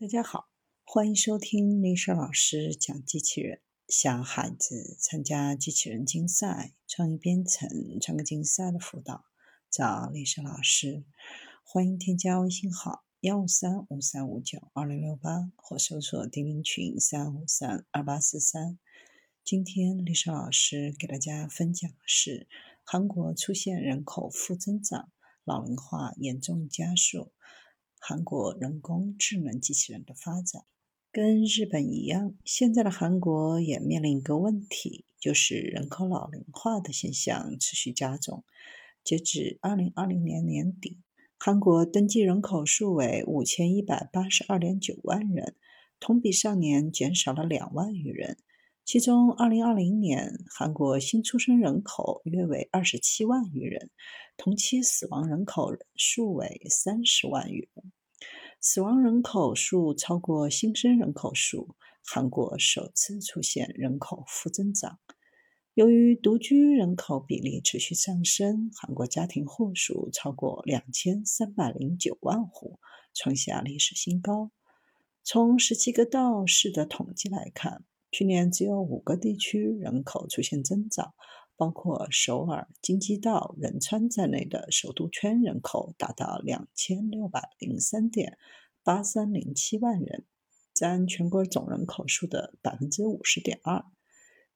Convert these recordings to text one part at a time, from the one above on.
大家好，欢迎收听丽莎老师讲机器人。想孩子参加机器人竞赛、创意编程、创客竞赛的辅导，找丽莎老师。欢迎添加微信号幺五三五三五九二零六八，或搜索钉钉群三五三二八四三。今天丽莎老师给大家分享的是：韩国出现人口负增长，老龄化严重加速。韩国人工智能机器人的发展跟日本一样，现在的韩国也面临一个问题，就是人口老龄化的现象持续加重。截至二零二零年年底，韩国登记人口数为五千一百八十二点九万人，同比上年减少了两万余人。其中，二零二零年韩国新出生人口约为二十七万余人，同期死亡人口数为三十万余人，死亡人口数超过新生人口数，韩国首次出现人口负增长。由于独居人口比例持续上升，韩国家庭户数超过两千三百零九万户，创下历史新高。从十七个道市的统计来看，去年只有五个地区人口出现增长，包括首尔、京畿道、仁川在内的首都圈人口达到两千六百零三点八三零七万人，占全国总人口数的百分之五十点二。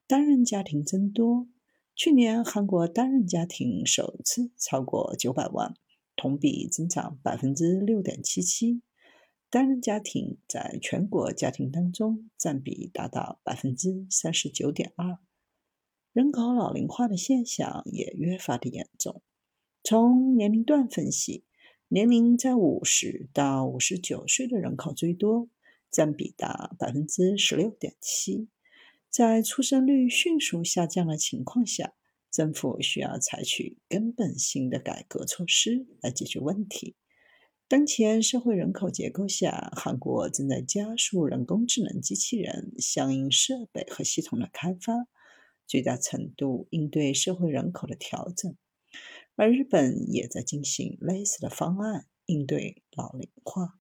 单人家庭增多，去年韩国单人家庭首次超过九百万，同比增长百分之六点七七。单人家庭在全国家庭当中占比达到百分之三十九点二，人口老龄化的现象也越发的严重。从年龄段分析，年龄在五十到五十九岁的人口最多，占比达百分之十六点七。在出生率迅速下降的情况下，政府需要采取根本性的改革措施来解决问题。当前社会人口结构下，韩国正在加速人工智能机器人相应设备和系统的开发，最大程度应对社会人口的调整。而日本也在进行类似的方案应对老龄化。